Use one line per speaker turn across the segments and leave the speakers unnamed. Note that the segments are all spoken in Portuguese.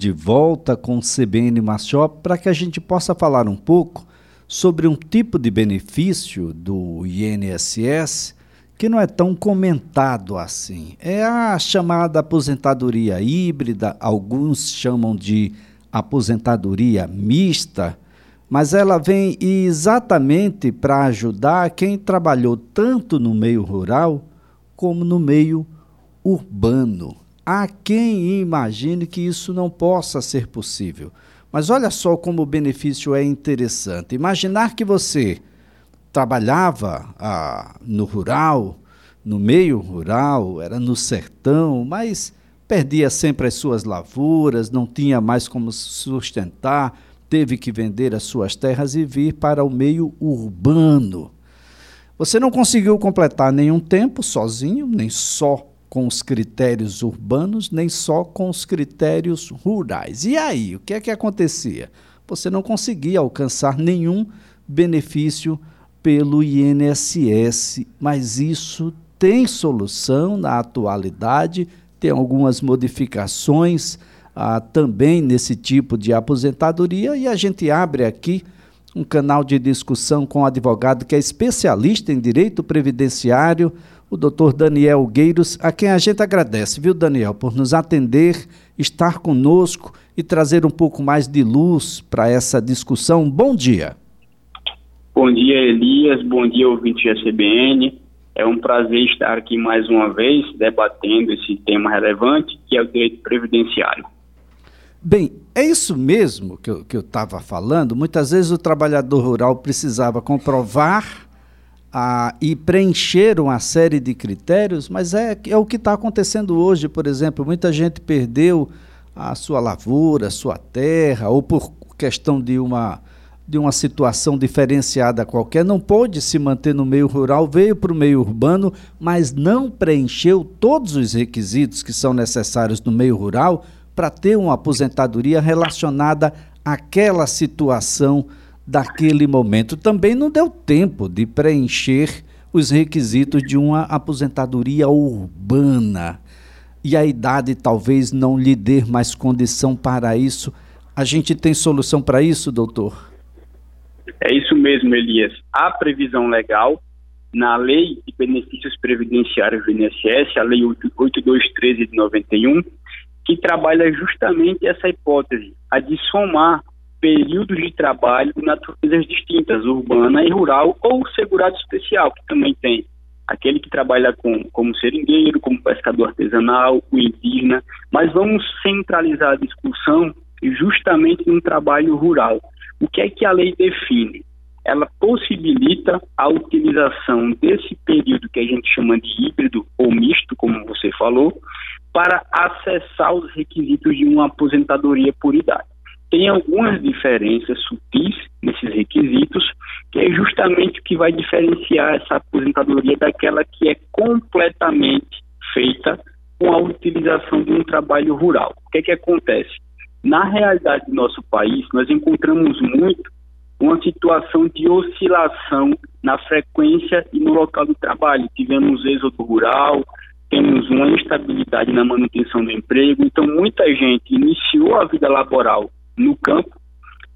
de volta com o CBN Maceió para que a gente possa falar um pouco sobre um tipo de benefício do INSS que não é tão comentado assim. É a chamada aposentadoria híbrida, alguns chamam de aposentadoria mista, mas ela vem exatamente para ajudar quem trabalhou tanto no meio rural como no meio urbano. Há quem imagine que isso não possa ser possível. Mas olha só como o benefício é interessante. Imaginar que você trabalhava ah, no rural, no meio rural, era no sertão, mas perdia sempre as suas lavouras, não tinha mais como sustentar, teve que vender as suas terras e vir para o meio urbano. Você não conseguiu completar nenhum tempo sozinho, nem só com os critérios urbanos, nem só com os critérios rurais. E aí, o que é que acontecia? Você não conseguia alcançar nenhum benefício pelo INSS, mas isso tem solução na atualidade, tem algumas modificações ah, também nesse tipo de aposentadoria e a gente abre aqui um canal de discussão com um advogado que é especialista em direito previdenciário, o doutor Daniel Gueiros, a quem a gente agradece, viu, Daniel, por nos atender, estar conosco e trazer um pouco mais de luz para essa discussão. Bom dia.
Bom dia, Elias. Bom dia, ouvinte da CBN. É um prazer estar aqui mais uma vez debatendo esse tema relevante, que é o direito previdenciário.
Bem, é isso mesmo que eu estava falando. Muitas vezes o trabalhador rural precisava comprovar a, e preencher uma série de critérios, mas é, é o que está acontecendo hoje, por exemplo. Muita gente perdeu a sua lavoura, a sua terra, ou por questão de uma, de uma situação diferenciada qualquer, não pôde se manter no meio rural, veio para o meio urbano, mas não preencheu todos os requisitos que são necessários no meio rural para ter uma aposentadoria relacionada àquela situação daquele momento. Também não deu tempo de preencher os requisitos de uma aposentadoria urbana. E a idade talvez não lhe dê mais condição para isso. A gente tem solução para isso, doutor?
É isso mesmo, Elias. Há previsão legal na Lei de Benefícios Previdenciários do INSS, a Lei 8213 de 91, que trabalha justamente essa hipótese, a de somar períodos de trabalho de naturezas distintas, urbana e rural, ou segurado especial, que também tem. Aquele que trabalha com, como seringueiro, como pescador artesanal, o indígena, mas vamos centralizar a discussão justamente no trabalho rural. O que é que a lei define? Ela possibilita a utilização desse período que a gente chama de híbrido ou misto, como você falou, para acessar os requisitos de uma aposentadoria por idade tem algumas diferenças sutis nesses requisitos, que é justamente o que vai diferenciar essa aposentadoria daquela que é completamente feita com a utilização de um trabalho rural. O que é que acontece? Na realidade do nosso país, nós encontramos muito uma situação de oscilação na frequência e no local do trabalho. Tivemos êxodo rural, temos uma instabilidade na manutenção do emprego, então muita gente iniciou a vida laboral no campo,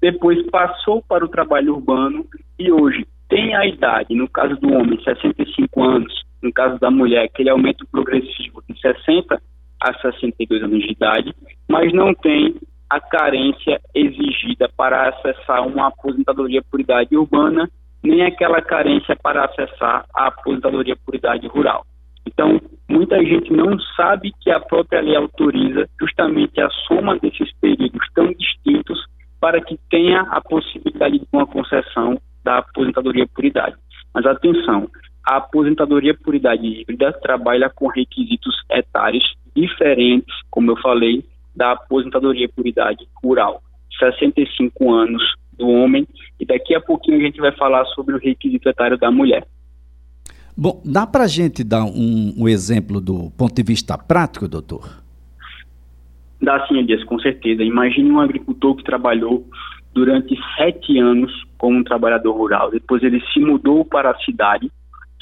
depois passou para o trabalho urbano e hoje tem a idade, no caso do homem, 65 anos, no caso da mulher, aquele aumento progressivo de 60 a 62 anos de idade, mas não tem a carência exigida para acessar uma aposentadoria por idade urbana, nem aquela carência para acessar a aposentadoria por idade rural. Então, muita gente não sabe que a própria lei autoriza justamente a soma desses períodos tão distintos para que tenha a possibilidade de uma concessão da aposentadoria por idade. Mas atenção, a aposentadoria por idade híbrida trabalha com requisitos etários diferentes, como eu falei, da aposentadoria por idade rural. 65 anos do homem, e daqui a pouquinho a gente vai falar sobre o requisito etário da mulher.
Bom, dá para a gente dar um, um, exemplo do ponto de vista prático, doutor?
Dá sim, Elias, com certeza. Imagine um agricultor que trabalhou durante sete anos como um trabalhador rural. Depois ele se mudou para a cidade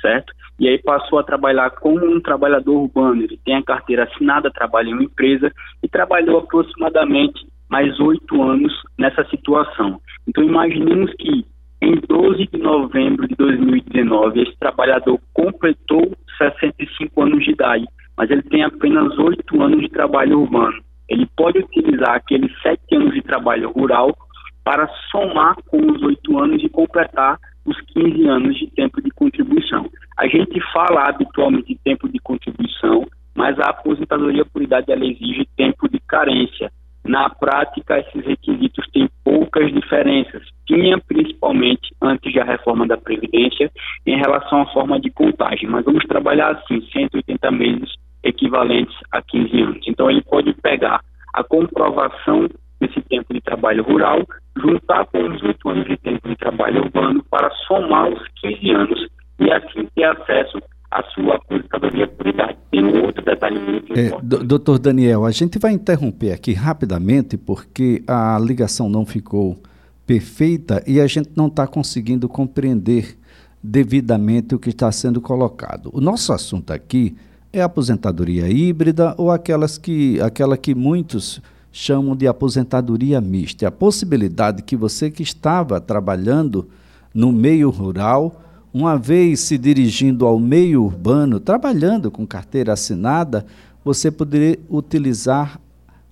certo? E aí passou a trabalhar como um trabalhador urbano. Ele tem a carteira assinada, trabalha em uma empresa e trabalhou aproximadamente mais oito anos nessa situação. Então imaginemos que em 12 de novembro de 2019 esse trabalhador completou 65 anos de idade, mas ele tem apenas oito anos de trabalho urbano. Ele pode utilizar aqueles sete anos de trabalho rural para somar com os oito anos e completar os 15 anos de tempo de contribuição. A gente fala habitualmente de tempo de contribuição, mas a aposentadoria por idade ela exige tempo de carência. Na prática, esses requisitos têm poucas diferenças. Tinha principalmente antes da reforma da Previdência em relação à forma de contagem, mas vamos trabalhar assim, 180 meses equivalentes a 15 anos. Então, ele pode pegar a comprovação desse tempo de trabalho rural, juntar com os 8 anos de tempo de trabalho urbano para somar os 15 anos e assim ter acesso à sua aposentadoria por idade. Tem um outro detalhe muito é, importante.
Doutor Daniel, a gente vai interromper aqui rapidamente porque a ligação não ficou perfeita e a gente não está conseguindo compreender devidamente o que está sendo colocado. O nosso assunto aqui é aposentadoria híbrida ou aquelas que, aquela que muitos chamam de aposentadoria mista. A possibilidade que você que estava trabalhando no meio rural, uma vez se dirigindo ao meio urbano, trabalhando com carteira assinada, você poderia utilizar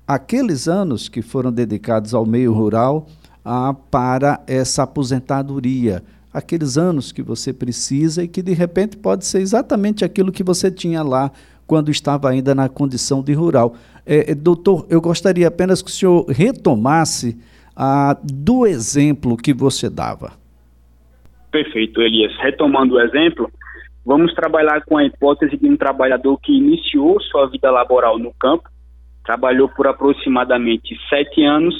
aqueles anos que foram dedicados ao meio rural ah, para essa aposentadoria aqueles anos que você precisa e que de repente pode ser exatamente aquilo que você tinha lá quando estava ainda na condição de rural. É, é, doutor, eu gostaria apenas que o senhor retomasse ah, do exemplo que você dava.
Perfeito, Elias. Retomando o exemplo, vamos trabalhar com a hipótese de um trabalhador que iniciou sua vida laboral no campo, trabalhou por aproximadamente sete anos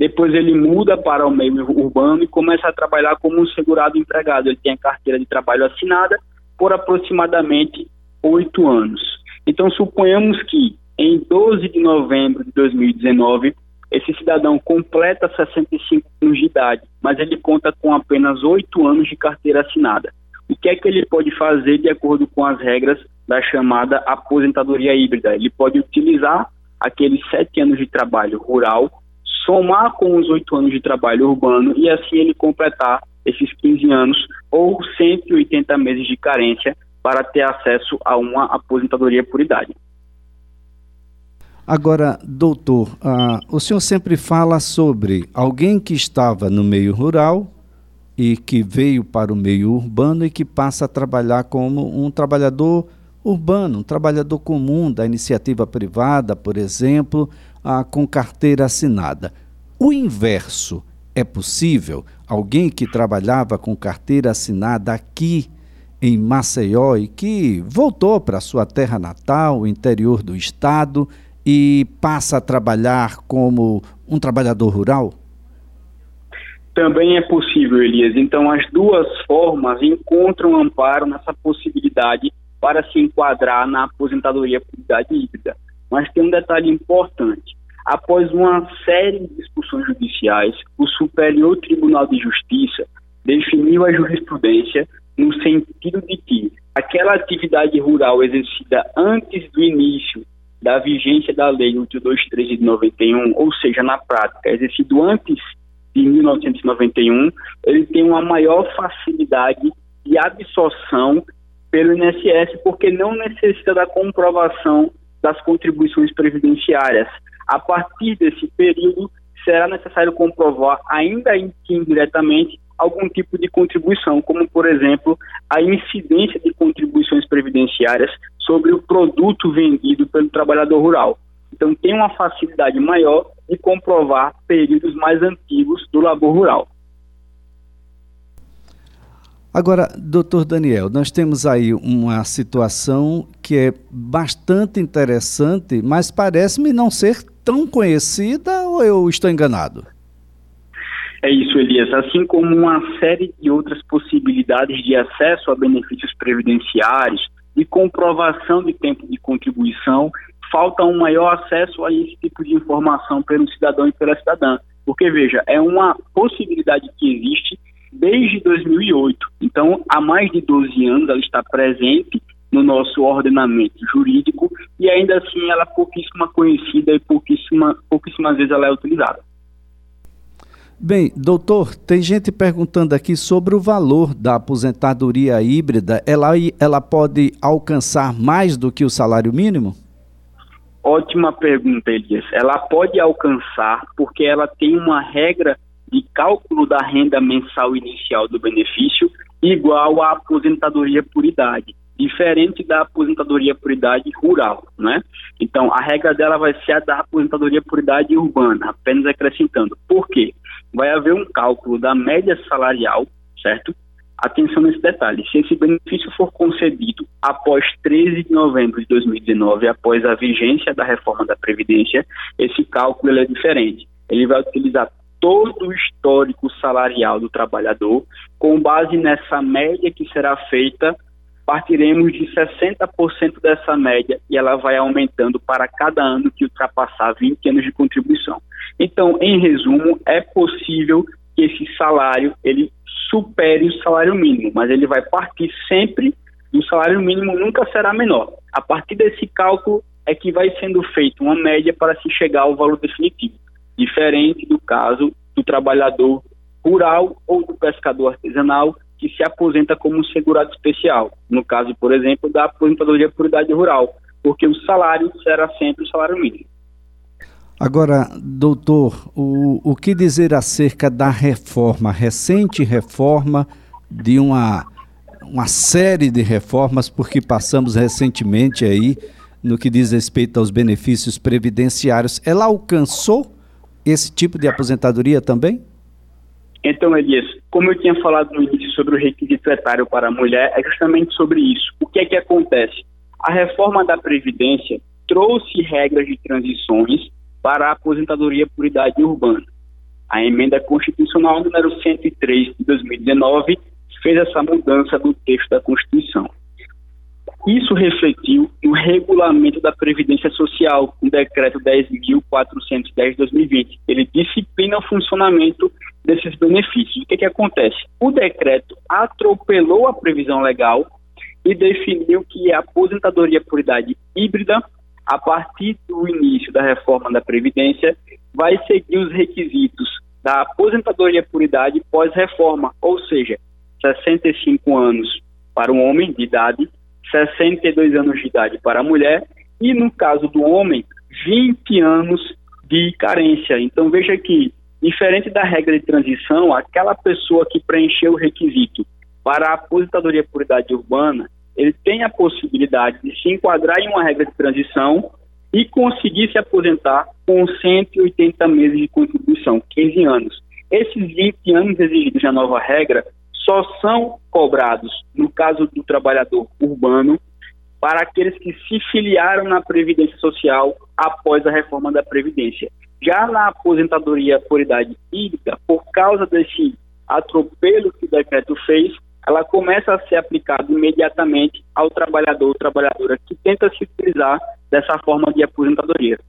depois ele muda para o meio urbano e começa a trabalhar como um segurado empregado. Ele tem a carteira de trabalho assinada por aproximadamente oito anos. Então, suponhamos que em 12 de novembro de 2019, esse cidadão completa 65 anos de idade, mas ele conta com apenas oito anos de carteira assinada. O que é que ele pode fazer de acordo com as regras da chamada aposentadoria híbrida? Ele pode utilizar aqueles sete anos de trabalho rural somar com os oito anos de trabalho urbano e assim ele completar esses 15 anos ou 180 meses de carência para ter acesso a uma aposentadoria por idade.
Agora, doutor, uh, o senhor sempre fala sobre alguém que estava no meio rural e que veio para o meio urbano e que passa a trabalhar como um trabalhador urbano, um trabalhador comum da iniciativa privada, por exemplo, ah, com carteira assinada. O inverso é possível? Alguém que trabalhava com carteira assinada aqui em Maceió e que voltou para sua terra natal, o interior do estado, e passa a trabalhar como um trabalhador rural?
Também é possível, Elias. Então, as duas formas encontram amparo nessa possibilidade para se enquadrar na aposentadoria por idade híbrida. Mas tem um detalhe importante. Após uma série de discussões judiciais, o Superior Tribunal de Justiça definiu a jurisprudência no sentido de que aquela atividade rural exercida antes do início da vigência da Lei 823 de 91, ou seja, na prática, exercido antes de 1991, ele tem uma maior facilidade de absorção pelo INSS, porque não necessita da comprovação das contribuições previdenciárias. A partir desse período, será necessário comprovar, ainda que indiretamente, algum tipo de contribuição, como, por exemplo, a incidência de contribuições previdenciárias sobre o produto vendido pelo trabalhador rural. Então, tem uma facilidade maior de comprovar períodos mais antigos do labor rural.
Agora, doutor Daniel, nós temos aí uma situação que é bastante interessante, mas parece-me não ser tão conhecida ou eu estou enganado?
É isso, Elias. Assim como uma série de outras possibilidades de acesso a benefícios previdenciários e comprovação de tempo de contribuição, falta um maior acesso a esse tipo de informação pelo cidadão e pela cidadã. Porque, veja, é uma possibilidade que existe desde 2008. Então, há mais de 12 anos ela está presente no nosso ordenamento jurídico e ainda assim ela é pouquíssima conhecida e pouquíssima, pouquíssimas vezes ela é utilizada.
Bem, doutor, tem gente perguntando aqui sobre o valor da aposentadoria híbrida. Ela, ela pode alcançar mais do que o salário mínimo?
Ótima pergunta, Elias. Ela pode alcançar porque ela tem uma regra de cálculo da renda mensal inicial do benefício igual à aposentadoria por idade, diferente da aposentadoria por idade rural, né? Então, a regra dela vai ser a da aposentadoria por idade urbana, apenas acrescentando. Por quê? Vai haver um cálculo da média salarial, certo? Atenção nesse detalhe, se esse benefício for concedido após 13 de novembro de 2019, após a vigência da reforma da Previdência, esse cálculo é diferente. Ele vai utilizar todo o histórico salarial do trabalhador, com base nessa média que será feita, partiremos de 60% dessa média e ela vai aumentando para cada ano que ultrapassar 20 anos de contribuição. Então, em resumo, é possível que esse salário ele supere o salário mínimo, mas ele vai partir sempre do salário mínimo, nunca será menor. A partir desse cálculo é que vai sendo feita uma média para se chegar ao valor definitivo, diferente do caso do trabalhador rural ou do pescador artesanal que se aposenta como segurado especial, no caso, por exemplo, da aposentadoria por idade rural, porque o salário será sempre o salário mínimo.
Agora, doutor, o, o que dizer acerca da reforma, recente reforma de uma, uma série de reformas, porque passamos recentemente aí no que diz respeito aos benefícios previdenciários. Ela alcançou esse tipo de aposentadoria também?
Então, Elias, como eu tinha falado no início sobre o requisito etário para a mulher, é justamente sobre isso. O que é que acontece? A reforma da Previdência trouxe regras de transições para a aposentadoria por idade urbana. A emenda constitucional número 103 de 2019 fez essa mudança do texto da Constituição. Isso refletiu no regulamento da Previdência Social, o decreto 10.410 de 2020. Ele disciplina o funcionamento desses benefícios. O que, que acontece? O decreto atropelou a previsão legal e definiu que a aposentadoria por idade híbrida a partir do início da reforma da Previdência, vai seguir os requisitos da aposentadoria por idade pós-reforma, ou seja, 65 anos para um homem de idade, 62 anos de idade para a mulher e, no caso do homem, 20 anos de carência. Então, veja que, diferente da regra de transição, aquela pessoa que preencheu o requisito para a aposentadoria por idade urbana, ele tem a possibilidade de se enquadrar em uma regra de transição e conseguir se aposentar com 180 meses de contribuição, 15 anos. Esses 20 anos exigidos na nova regra só são cobrados, no caso do trabalhador urbano, para aqueles que se filiaram na Previdência Social após a reforma da Previdência. Já na aposentadoria por idade híbrida, por causa desse atropelo que o decreto fez, ela começa a ser aplicada imediatamente ao trabalhador ou trabalhadora que tenta se utilizar dessa forma de aposentadoria.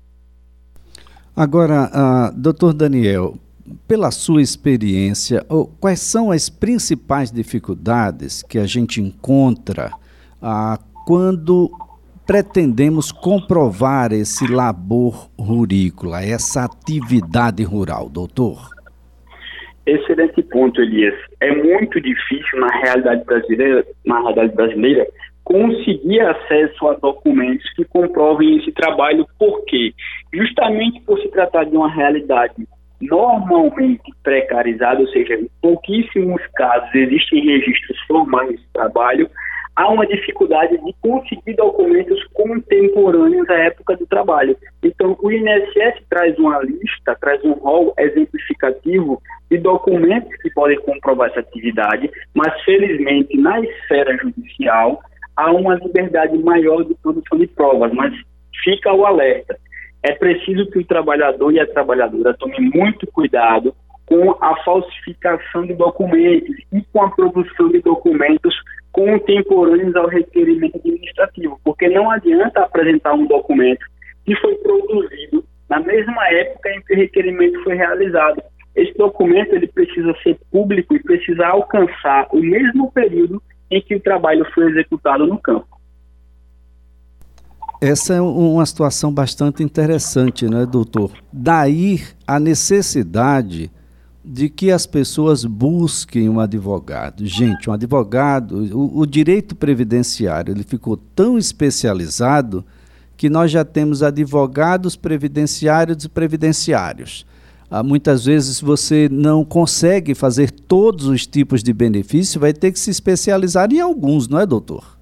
Agora, uh, doutor Daniel, pela sua experiência, quais são as principais dificuldades que a gente encontra uh, quando pretendemos comprovar esse labor rurícola, essa atividade rural, doutor?
Excelente ponto, Elias. É muito difícil na realidade brasileira, na realidade brasileira, conseguir acesso a documentos que comprovem esse trabalho, por quê? Justamente por se tratar de uma realidade normalmente precarizada, ou seja, em pouquíssimos casos existem registros formais de trabalho, há uma dificuldade de conseguir documentos contemporâneos à época do trabalho. Então, o INSS traz uma lista, traz um rol exemplificativo de documentos que podem comprovar essa atividade, mas felizmente na esfera judicial há uma liberdade maior de produção de provas, mas fica o alerta. É preciso que o trabalhador e a trabalhadora tomem muito cuidado com a falsificação de documentos e com a produção de documentos contemporâneos ao requerimento administrativo, porque não adianta apresentar um documento que foi produzido na mesma época em que o requerimento foi realizado. esse documento ele precisa ser público e precisa alcançar o mesmo período em que o trabalho foi executado no campo.
Essa é uma situação bastante interessante, né, doutor? Daí a necessidade de que as pessoas busquem um advogado. Gente, um advogado, o, o, direito previdenciário, ele ficou tão especializado que nós já temos advogados previdenciários e previdenciários. Ah, muitas vezes você não consegue fazer todos os tipos de benefício, vai ter que se especializar em alguns, não é, doutor?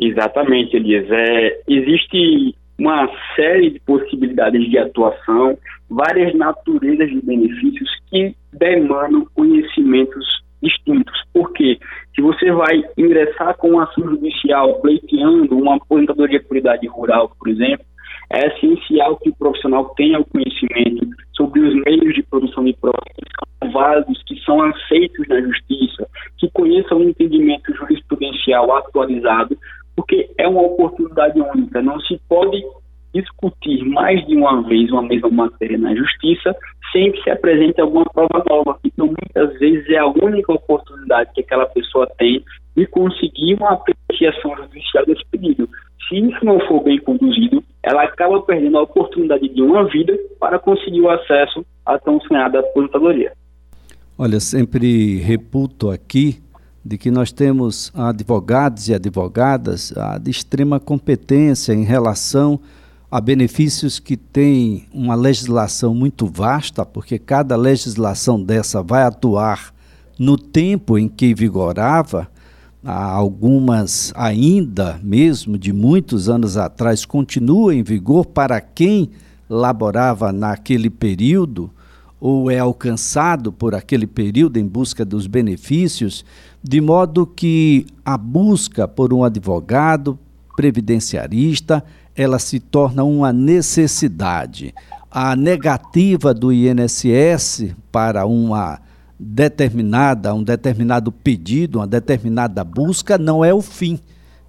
Exatamente, Elias. É, existe uma série de possibilidades de atuação, várias naturezas de benefícios que demandam conhecimentos distintos. Porque se você vai ingressar com uma ação judicial pleiteando uma aposentadoria por idade rural, por exemplo, é essencial que o profissional tenha o conhecimento sobre os meios de produção de provas que são válidos, que são aceitos na justiça, que conheça o entendimento jurisprudencial atualizado porque é uma oportunidade única. Não se pode discutir mais de uma vez uma mesma matéria na justiça sem que se apresente alguma prova nova. Então, muitas vezes é a única oportunidade que aquela pessoa tem de conseguir uma apreciação judicial desse pedido. Se isso não for bem conduzido, ela acaba perdendo a oportunidade de uma vida para conseguir o acesso à tão sonhada aposentadoria.
Olha, sempre reputo aqui de que nós temos advogados e advogadas de extrema competência em relação a benefícios que têm uma legislação muito vasta, porque cada legislação dessa vai atuar no tempo em que vigorava, algumas ainda mesmo de muitos anos atrás continuam em vigor para quem laborava naquele período ou é alcançado por aquele período em busca dos benefícios, de modo que a busca por um advogado previdenciarista, ela se torna uma necessidade. A negativa do INSS para uma determinada, um determinado pedido, uma determinada busca não é o fim.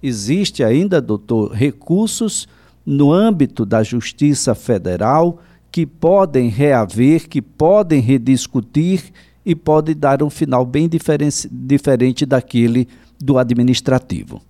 Existe ainda, doutor, recursos no âmbito da Justiça Federal que podem reaver, que podem rediscutir e pode dar um final bem diferente daquele do administrativo.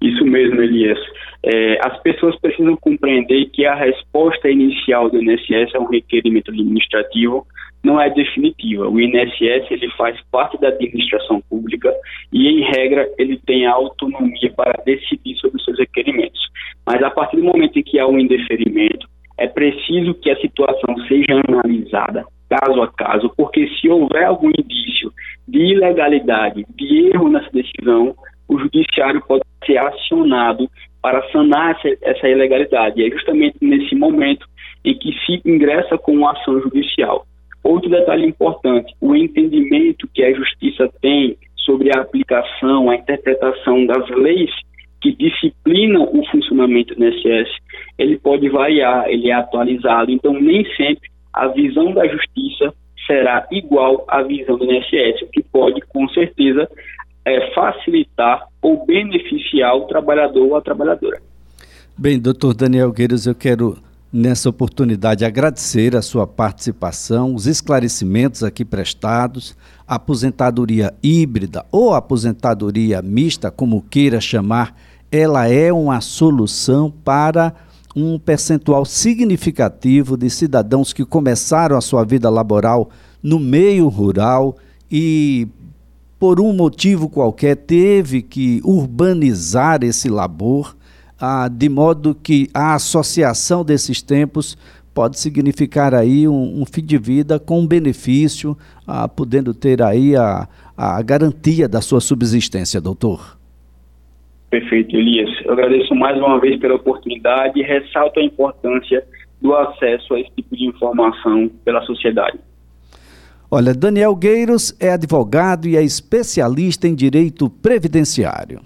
Isso mesmo, Elias. É, as pessoas precisam compreender que a resposta inicial do INSS a um requerimento administrativo não é definitiva. O INSS ele faz parte da administração pública e, em regra, ele tem a autonomia para decidir sobre os seus requerimentos. Mas a partir do momento em que há um indeferimento, é preciso que a situação seja analisada caso a caso, porque se houver algum indício de ilegalidade, de erro nessa decisão, o judiciário pode ser acionado para sanar essa, essa ilegalidade. E é justamente nesse momento em que se ingressa com uma ação judicial. Outro detalhe importante: o entendimento que a justiça tem sobre a aplicação, a interpretação das leis que disciplinam o funcionamento do INSS, ele pode variar, ele é atualizado, então nem sempre a visão da justiça será igual à visão do INSS, o que pode, com certeza, é, facilitar ou beneficiar o trabalhador ou a trabalhadora.
Bem, doutor Daniel Gueiros, eu quero nessa oportunidade agradecer a sua participação, os esclarecimentos aqui prestados, a aposentadoria híbrida ou aposentadoria mista, como queira chamar, ela é uma solução para um percentual significativo de cidadãos que começaram a sua vida laboral no meio rural e por um motivo qualquer teve que urbanizar esse labor, ah, de modo que a associação desses tempos pode significar aí um, um fim de vida com benefício, ah, podendo ter aí a, a garantia da sua subsistência, doutor.
Perfeito, Elias. Eu agradeço mais uma vez pela oportunidade e ressalto a importância do acesso a esse tipo de informação pela sociedade.
Olha, Daniel Gueiros é advogado e é especialista em direito previdenciário.